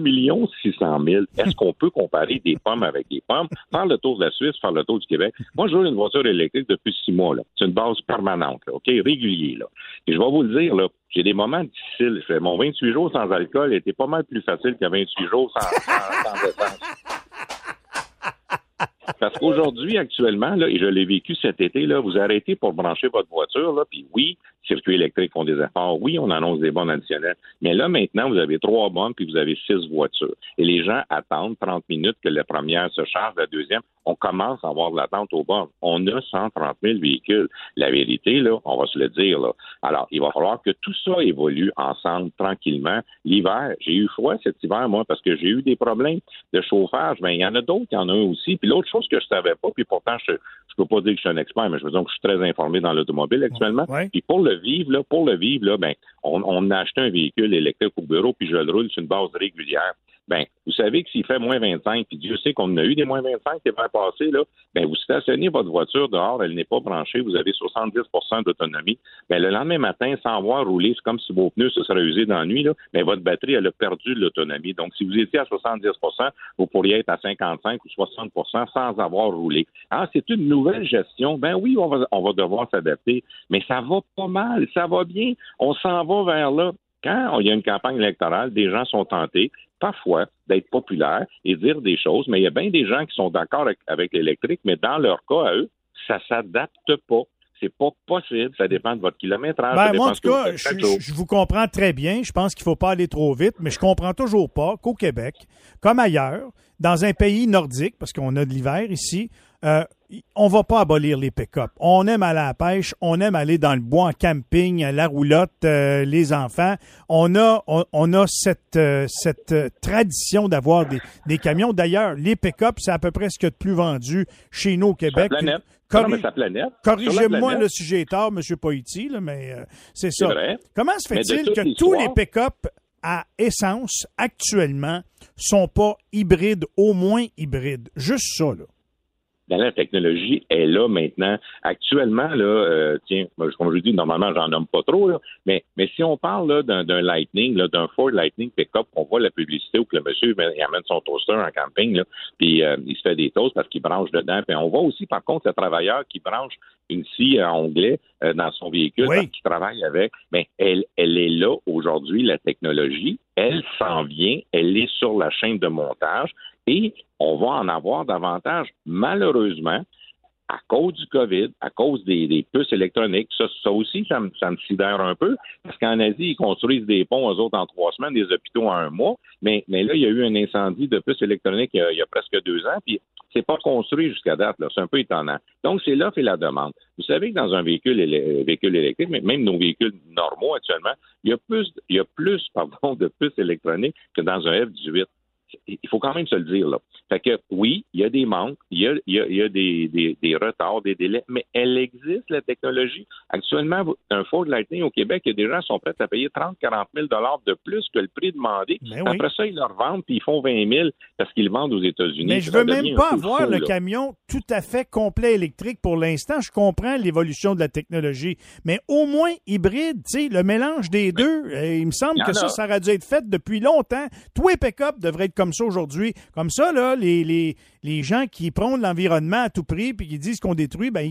600 000. Est-ce qu'on peut comparer des pommes avec des pommes? Faire le tour de la Suisse, faire le tour du Québec. Moi, je roule une voiture électrique depuis six mois. C'est une base permanente, là, OK? Régulier, là. Et je vais vous le dire, là, j'ai des moments difficiles. Mon 28 jours sans alcool était pas mal plus facile que 28 jours sans, sans, sans. Parce qu'aujourd'hui, actuellement, là, et je l'ai vécu cet été, là, vous arrêtez pour brancher votre voiture, là, puis oui, circuits électriques font des efforts, oui, on annonce des bonnes additionnelles, mais là, maintenant, vous avez trois bonnes, puis vous avez six voitures. Et les gens attendent 30 minutes que la première se charge, la deuxième. on commence à avoir de l'attente au bord. On a 130 000 véhicules. La vérité, là, on va se le dire. Là. Alors, il va falloir que tout ça évolue ensemble tranquillement. L'hiver, j'ai eu froid cet hiver, moi, parce que j'ai eu des problèmes de chauffage. Mais il y en a d'autres qui en ont aussi. Puis l'autre chose que je savais pas, puis pourtant, je je peux pas dire que je suis un expert, mais je veux dire que je suis très informé dans l'automobile actuellement. Ouais. Puis pour le vivre, là, pour le vivre, là, ben, on, on a acheté un véhicule électrique au bureau, puis je le roule sur une base régulière. Ben, vous savez que s'il fait moins 25, puis Dieu sait qu'on a eu des moins 25 l'hiver passé, là, ben, vous stationnez votre voiture dehors, elle n'est pas branchée, vous avez 70% d'autonomie. Ben, le lendemain matin, sans voir rouler, c'est comme si vos pneus se seraient usés dans la nuit, là, ben, votre batterie, elle a perdu de l'autonomie. Donc, si vous étiez à 70% vous pourriez être à 55 ou 60% sans avoir roulé. Ah, c'est une nouvelle gestion. Ben oui, on va, on va devoir s'adapter, mais ça va pas mal, ça va bien. On s'en va vers là quand il y a une campagne électorale, des gens sont tentés, parfois, d'être populaires et dire des choses, mais il y a bien des gens qui sont d'accord avec, l'électrique, mais dans leur cas, à eux, ça s'adapte pas. C'est pas possible. Ça dépend de votre kilométrage. Ben, moi, en tout cas, je, vous comprends très bien. Je pense qu'il faut pas aller trop vite, mais je comprends toujours pas qu'au Québec, comme ailleurs, dans un pays nordique, parce qu'on a de l'hiver ici, euh, on va pas abolir les pick-up. On aime aller à la pêche, on aime aller dans le bois en camping, la roulotte, euh, les enfants. On a, on, on a cette, euh, cette euh, tradition d'avoir des, des camions. D'ailleurs, les pick-up, c'est à peu près ce qu'il y a de plus vendu chez nous au Québec. planète. Corri- Corrigez-moi le sujet est tard, M. Poiti, là, mais euh, c'est ça. vrai. Comment se fait-il que tous les pick-up à essence actuellement sont pas hybrides, au moins hybrides? Juste ça, là. Ben, la technologie est là maintenant. Actuellement, là, euh, tiens, moi, comme je dis, normalement, j'en nomme pas trop, là, mais, mais si on parle là, d'un, Lightning, là, d'un Ford Lightning Pickup, on voit la publicité où que le monsieur ben, il amène son toaster en camping, là, puis euh, il se fait des toasts parce qu'il branche dedans. Puis on voit aussi, par contre, le travailleur qui branche une scie à onglet euh, dans son véhicule Oui. qu'il travaille avec. Mais elle, elle est là aujourd'hui, la technologie. Elle s'en vient. Elle est sur la chaîne de montage et on va en avoir davantage. Malheureusement, à cause du COVID, à cause des, puces électroniques, ça, aussi, ça me, sidère un peu, parce qu'en Asie, ils construisent des ponts, eux autres, en trois semaines, des hôpitaux en un mois, mais, là, il y a eu un incendie de puces électroniques il y a, il y a presque deux ans, puis c'est pas construit jusqu'à date. C'est un peu étonnant. Donc, c'est l'offre et la demande. Vous savez que dans un véhicule, élé- véhicule électrique, même nos véhicules normaux actuellement, il y a plus, il y a plus, de puces électroniques que dans un F-18 il faut quand même se le dire. Là. Fait que oui, il y a des manques, il y a, il y a, il y a des, des, des retards, des délais, mais elle existe, la technologie. Actuellement, un Ford Lightning au Québec, il y a des gens qui sont prêts à payer 30 40 000 de plus que le prix demandé. Ben oui. Après ça, ils leur vendent, puis ils font 20 000 parce qu'ils le vendent aux États-Unis. Mais je Ça veux même pas avoir fou, le là. camion tout à fait complet électrique pour l'instant. Je comprends l'évolution de la technologie, mais au moins hybride, le mélange des deux, euh, il me semble que ça, a. ça aurait dû être fait depuis longtemps. Tous les pick-up devraient être comme ça aujourd'hui. Comme ça, là, les, les, les gens qui prônent l'environnement à tout prix puis qui disent qu'on détruit, ben,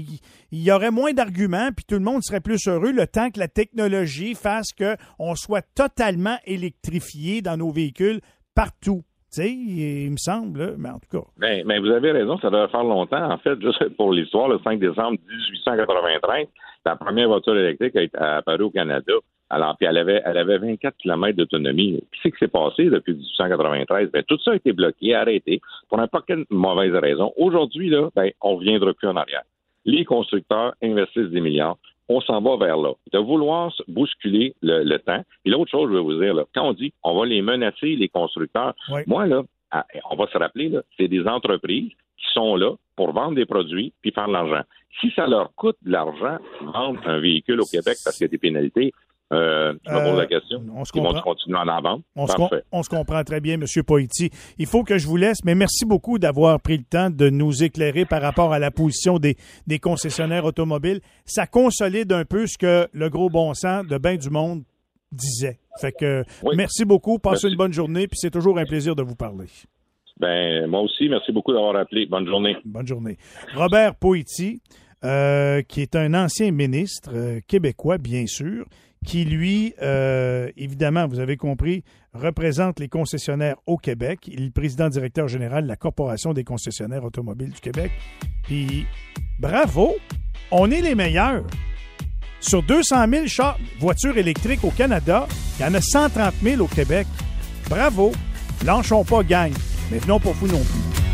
il, y aurait moins d'arguments puis tout le monde serait plus heureux le temps que la technologie fasse qu'on soit totalement électrifié dans nos véhicules partout. Tu sais, il me semble, mais en tout cas. Ben, mais vous avez raison, ça devait faire longtemps. En fait, juste pour l'histoire, le 5 décembre 1893, la première voiture électrique a, été- a apparu au Canada. Alors, puis elle avait, elle avait 24 km d'autonomie. Qu'est-ce qui s'est passé depuis 1893? Ben, tout ça a été bloqué, arrêté, pour un paquet de mauvaises raisons. Aujourd'hui, là, ben, on ne reviendra plus en arrière. Les constructeurs investissent des milliards. On s'en va vers là. De vouloir bousculer le, le temps. Et l'autre chose, je vais vous dire, là, quand on dit on va les menacer, les constructeurs, Oui. moi, là, à- on va se rappeler, là, c'est des entreprises qui sont là pour vendre des produits puis faire de l'argent. Si ça leur coûte de l'argent, vendre un véhicule au Québec parce qu'il y a des pénalités, euh, je me Euh, la question. on se Ils vont comprend. continuer à en vendre? On se, com- Parfait. on se comprend très bien, M. Poiti. Il faut que je vous laisse, mais merci beaucoup d'avoir pris le temps de nous éclairer par rapport à la position des, des concessionnaires automobiles. Ça consolide un peu ce que le gros bon sens de bien du monde disait. Fait que Oui. merci beaucoup, passez Merci. une bonne journée, puis c'est toujours un plaisir de vous parler. Ben, moi aussi, merci beaucoup d'avoir appelé. Bonne journée. Bonne journée. Robert Poiti, euh, qui est un ancien ministre euh, québécois, bien sûr, qui, lui, euh, évidemment, vous avez compris, représente les concessionnaires au Québec. Il est président directeur général de la Corporation des concessionnaires automobiles du Québec. Puis, bravo! On est les meilleurs. Sur 200 000 chars- voitures électriques au Canada, il y en a 130 000 au Québec. Bravo! Lâchons pas, gang. Mais venons pas fous non plus.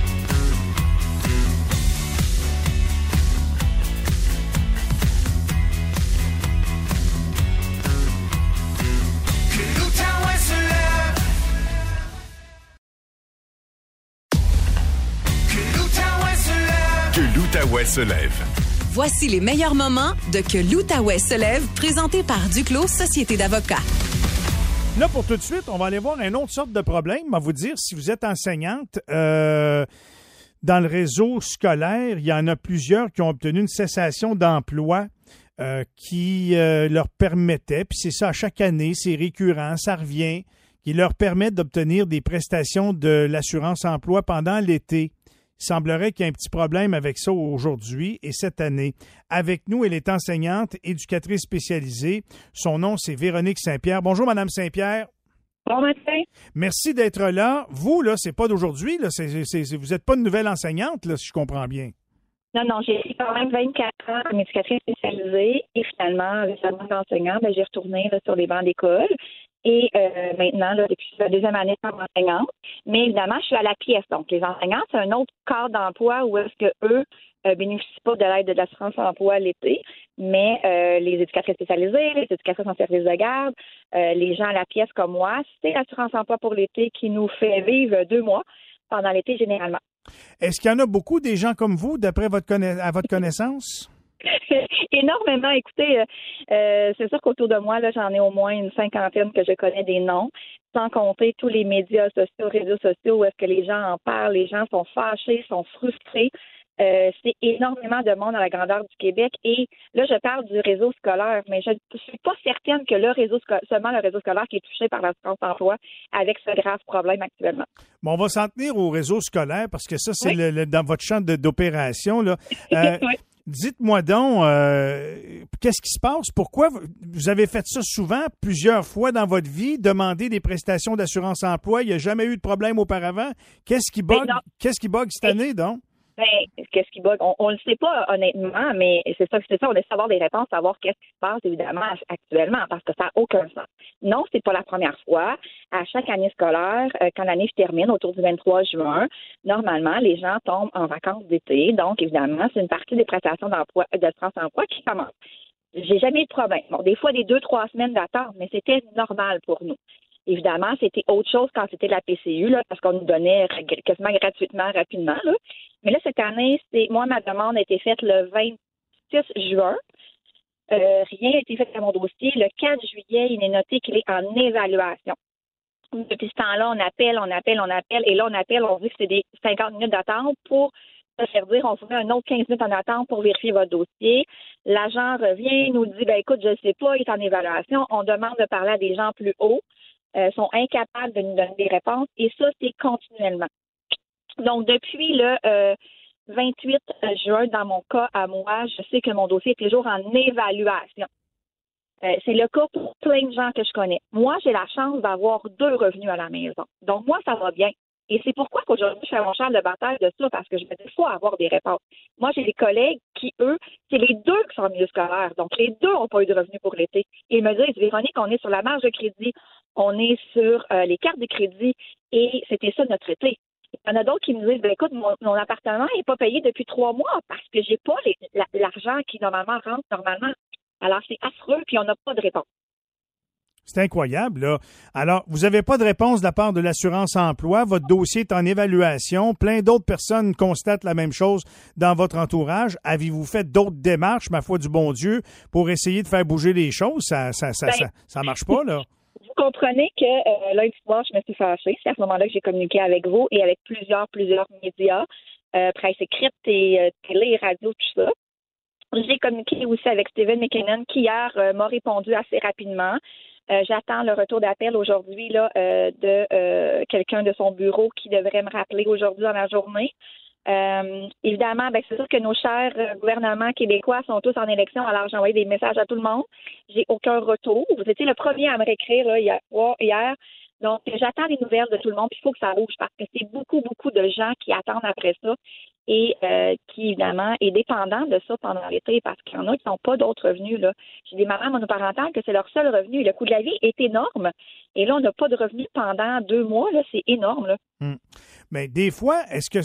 l'Outaouais se lève. Voici les meilleurs moments de Que l'Outaouais se lève, présenté par Duclos Société d'avocats. Là, pour tout de suite, on va aller voir une autre sorte de problème. On va vous dire, si vous êtes enseignante, euh, dans le réseau scolaire, il y en a plusieurs qui ont obtenu une cessation d'emploi euh, qui euh, leur permettait, puis c'est ça à chaque année, c'est récurrent, ça revient, qui leur permet d'obtenir des prestations de l'assurance emploi pendant l'été. Il semblerait qu'il y ait un petit problème avec ça aujourd'hui et cette année. Avec nous, elle est enseignante, éducatrice spécialisée. Son nom, c'est Véronique Saint-Pierre. Bonjour, Madame Saint-Pierre. Bon matin. Merci d'être là. Vous, là, c'est pas d'aujourd'hui. Là. Vous n'êtes pas une nouvelle enseignante, là, si je comprends bien. Non, non, j'ai quand même 24 ans comme éducatrice spécialisée et finalement, demande d'enseignant, ben, j'ai retourné là, sur les bancs d'école. Et euh, maintenant, là, depuis la deuxième année comme enseignante, mais évidemment, je suis à la pièce. Donc, les enseignants, c'est un autre cadre d'emploi où est-ce que eux euh, bénéficient pas de l'aide de l'assurance emploi l'été, mais euh, les éducatrices spécialisées, les éducatrices en service de garde, euh, les gens à la pièce comme moi, c'est l'assurance emploi pour l'été qui nous fait vivre deux mois pendant l'été généralement. Est-ce qu'il y en a beaucoup des gens comme vous, d'après votre conna- à votre connaissance? Énormément. Écoutez, euh, euh, c'est sûr qu'autour de moi, là, j'en ai au moins une cinquantaine que je connais des noms, sans compter tous les médias sociaux, réseaux sociaux où est-ce que les gens en parlent, les gens sont fâchés, sont frustrés. Euh, c'est énormément de monde à la grandeur du Québec. Et là, je parle du réseau scolaire, mais je ne suis pas certaine que le réseau seulement le réseau scolaire qui est touché par l'assurance emploi avec ce grave problème actuellement. Bon, on va s'en tenir au réseau scolaire parce que ça, c'est Oui. le- le- dans votre champ d'opération. là. Euh, Oui. Dites-moi donc, euh, qu'est-ce qui se passe? Pourquoi vous- avez fait ça souvent, plusieurs fois dans votre vie, demander des prestations d'assurance emploi? Il n'y a jamais eu de problème auparavant? Qu'est-ce qui bug, non. qu'est-ce qui bug cette année, donc? Ben, qu'est-ce qui bug? On, on le sait pas, honnêtement, mais c'est ça, c'est ça, on essaie d'avoir des réponses, savoir qu'est-ce qui se passe, évidemment, actuellement, parce que ça n'a aucun sens. Non, c'est pas la première fois. À chaque année scolaire, euh, quand l'année se termine, autour du 23 juin, normalement, les gens tombent en vacances d'été. Donc, évidemment, c'est une partie des prestations d'emploi, de France Emploi qui commence. J'ai jamais eu de problème. Bon, des fois, des deux, trois semaines d'attente, mais c'était normal pour nous. Évidemment, c'était autre chose quand c'était la PCU, là, parce qu'on nous donnait quasiment gratuitement, rapidement. Mais là, cette année, c'est moi, ma demande a été faite le 26 juin. Euh, rien n'a été fait à mon dossier. Le 4 juillet, il est noté qu'il est en évaluation. Depuis ce temps-là, on appelle, on appelle, on appelle, et là, on appelle, on dit que c'est des 50 minutes d'attente pour se faire dire, on vous met un autre 15 minutes en attente pour vérifier votre dossier. L'agent revient, nous dit, ben écoute, je ne sais pas, il est en évaluation. On demande de parler à des gens plus hauts, euh, sont incapables de nous donner des réponses, et ça, c'est continuellement. Donc, depuis le euh, 28 juin, dans mon cas à moi, je sais que mon dossier est toujours en évaluation. Euh, c'est le cas pour plein de gens que je connais. Moi, j'ai la chance d'avoir deux revenus à la maison. Donc, moi, ça va bien. Et c'est pourquoi qu'aujourd'hui, je fais mon char de bataille de ça, parce que je me dis, il faut avoir des réponses. Moi, j'ai des collègues qui, eux, c'est les deux qui sont en milieu scolaire. Donc, les deux n'ont pas eu de revenus pour l'été. Ils me disent, Véronique, on est sur la marge de crédit, on est sur euh, les cartes de crédit, et c'était ça notre été. Il y en a d'autres qui me disent, ben, écoute, mon, mon appartement n'est pas payé depuis trois mois parce que j'ai pas la- l'argent qui normalement rentre normalement. Alors, c'est affreux, puis on n'a pas de réponse. C'est incroyable, là. Alors, vous n'avez pas de réponse de la part de l'assurance emploi. Votre dossier est en évaluation. Plein d'autres personnes constatent la même chose dans votre entourage. Avez-vous fait d'autres démarches, ma foi du bon Dieu, pour essayer de faire bouger les choses? Ça, ça, ça, Ben, ça, ça marche pas, là. Vous comprenez que euh, lundi soir, je me suis fâchée. C'est à ce moment-là que j'ai communiqué avec vous et avec plusieurs, plusieurs médias, euh, presse écrite et euh, télé, radio, tout ça. J'ai communiqué aussi avec Steven McKinnon qui hier euh, m'a répondu assez rapidement. J'attends le retour d'appel aujourd'hui de quelqu'un de son bureau qui devrait me rappeler aujourd'hui dans la journée. Euh, évidemment, ben, c'est sûr que nos chers euh, gouvernements québécois sont tous en élection, alors j'ai envoyé des messages à tout le monde. J'ai aucun retour. Vous étiez le premier à me réécrire là, hier. Donc, j'attends des nouvelles de tout le monde, puis il faut que ça bouge parce que c'est beaucoup, beaucoup de gens qui attendent après ça et euh, qui, évidemment, est dépendant de ça pendant l'été parce qu'il y en a qui n'ont pas d'autres revenus. Là. J'ai des mamans monoparentales que c'est leur seul revenu. Le coût de la vie est énorme. Et là, on n'a pas de revenus pendant deux mois. Là, c'est énorme. Là. Mais des fois, est-ce que,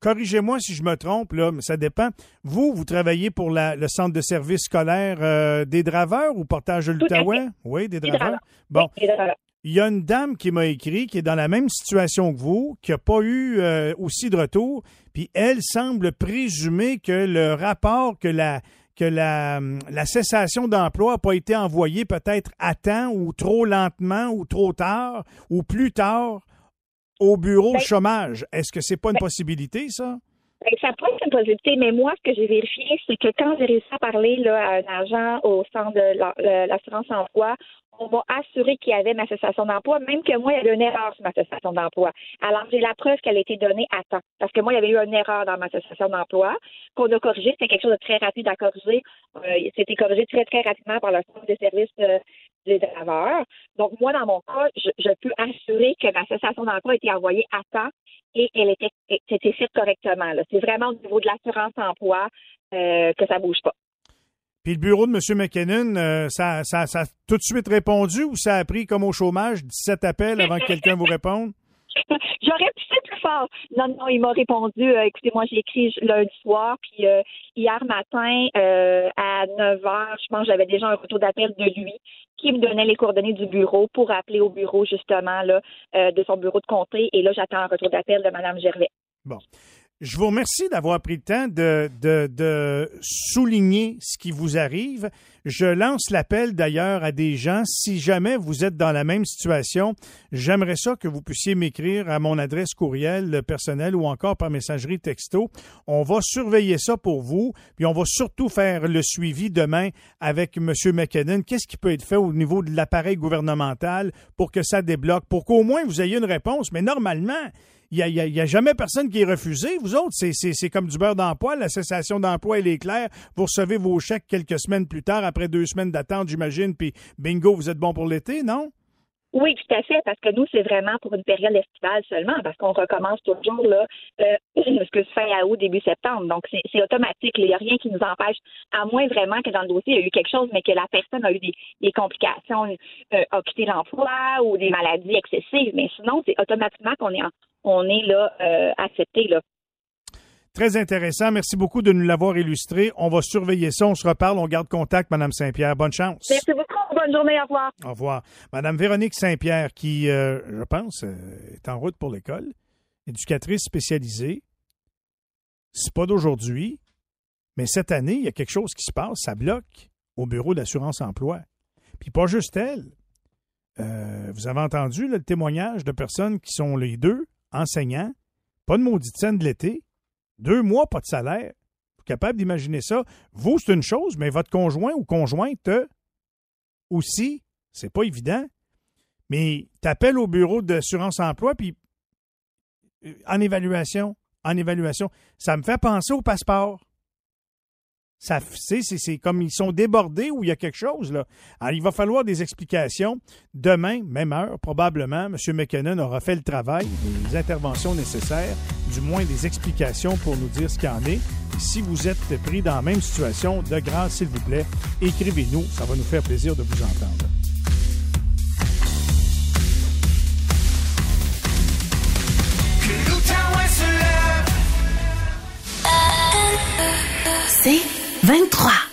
corrigez-moi si je me trompe, là, mais ça dépend. Vous, vous travaillez pour la- le centre de service scolaire euh, des draveurs ou portage de l'Outaouais? Oui, des Des draveurs. draveurs. Bon. Et là, il y a une dame qui m'a écrit qui est dans la même situation que vous, qui n'a pas eu euh, aussi de retour, puis elle semble présumer que le rapport, que la que la, la cessation d'emploi n'a pas été envoyée peut-être à temps ou trop lentement ou trop tard ou plus tard au bureau Ben- chômage. Est-ce que c'est pas une Ben- possibilité, ça? Ben, ça peut être une possibilité, mais moi, ce que j'ai vérifié, c'est que quand j'ai réussi à parler là, à un agent au centre de la- la- l'assurance emploi, on m'a assuré qu'il y avait ma cessation d'emploi, même que moi, il y avait une erreur sur ma cessation d'emploi. Alors, j'ai la preuve qu'elle a été donnée à temps. Parce que moi, il y avait eu une erreur dans ma cessation d'emploi qu'on a corrigée. C'était quelque chose de très rapide à corriger. Euh, C'était corrigé très, très rapidement par le centre des services euh, des travailleurs. Donc, moi, dans mon cas, je, peux assurer que ma cessation d'emploi a été envoyée à temps et elle était, c'était faite correctement. C'est vraiment au niveau de l'assurance emploi euh, que ça bouge pas. Puis le bureau de M. McKinnon, euh, ça, ça, ça a tout de suite répondu ou ça a pris comme au chômage 17 appels avant que quelqu'un vous réponde? J'aurais pu faire plus fort. Non, non, il m'a répondu, euh, écoutez, moi j'ai écrit lundi soir, puis euh, hier matin euh, à 9 heures, je pense j'avais déjà un retour d'appel de lui qui me donnait les coordonnées du bureau pour appeler au bureau justement là, de son bureau de comté. Et là, j'attends un retour d'appel de Mme Gervais. Bon. Je vous remercie d'avoir pris le temps de, de, souligner ce qui vous arrive. Je lance l'appel d'ailleurs à des gens. Si jamais vous êtes dans la même situation, j'aimerais ça que vous puissiez m'écrire à mon adresse courriel personnelle ou encore par messagerie texto. On va surveiller ça pour vous, puis on va surtout faire le suivi demain avec M. McKinnon. Qu'est-ce qui peut être fait au niveau de l'appareil gouvernemental pour que ça débloque, pour qu'au moins vous ayez une réponse? Mais normalement, il n'y a, a jamais personne qui est refusé. Vous autres, c'est- comme du beurre d'emploi. La cessation d'emploi, elle est claire. Vous recevez vos chèques quelques semaines plus tard, après deux semaines d'attente, j'imagine, puis bingo, vous êtes bon pour l'été, non? Oui, tout à fait, parce que nous, c'est vraiment pour une période estivale seulement, parce qu'on recommence toujours là, euh, excuse, fin août, début septembre. Donc, c'est automatique. Il n'y a rien qui nous empêche, à moins vraiment que dans le dossier, il y a eu quelque chose, mais que la personne a eu des, des complications, euh, a quitté l'emploi ou des maladies excessives. Mais sinon, c'est automatiquement qu'on est, en- on est là euh, accepté. Là. Très intéressant. Merci beaucoup de nous l'avoir illustré. On va surveiller ça. On se reparle. On garde contact, Madame Saint-Pierre. Bonne chance. Merci beaucoup. Bonne journée. Au revoir. Au revoir. Madame Véronique Saint-Pierre, qui, euh, je pense, euh, est en route pour l'école, éducatrice spécialisée. C'est pas d'aujourd'hui, mais cette année, il y a quelque chose qui se passe. Ça bloque au bureau d'assurance-emploi. Puis pas juste elle. Euh, vous avez entendu là, le témoignage de personnes qui sont les deux enseignants, pas de maudite scène de l'été, deux mois, pas de salaire. Vous capable d'imaginer ça? Vous, c'est une chose, mais votre conjoint ou conjointe aussi, c'est pas évident. Mais t'appelles au bureau d'assurance-emploi, puis euh, en évaluation, en évaluation, ça me fait penser au passeport. Ça, c'est, c'est, c'est comme ils sont débordés ou il y a quelque chose là. Alors, il va falloir des explications. Demain, même heure, probablement, M. McKinnon aura fait le travail, les interventions nécessaires, du moins des explications pour nous dire ce qu'il en est. Si vous êtes pris dans la même situation, de grâce, s'il vous plaît, écrivez-nous. Ça va nous faire plaisir de vous entendre. Que l'Outaouais se lève. C'est 23.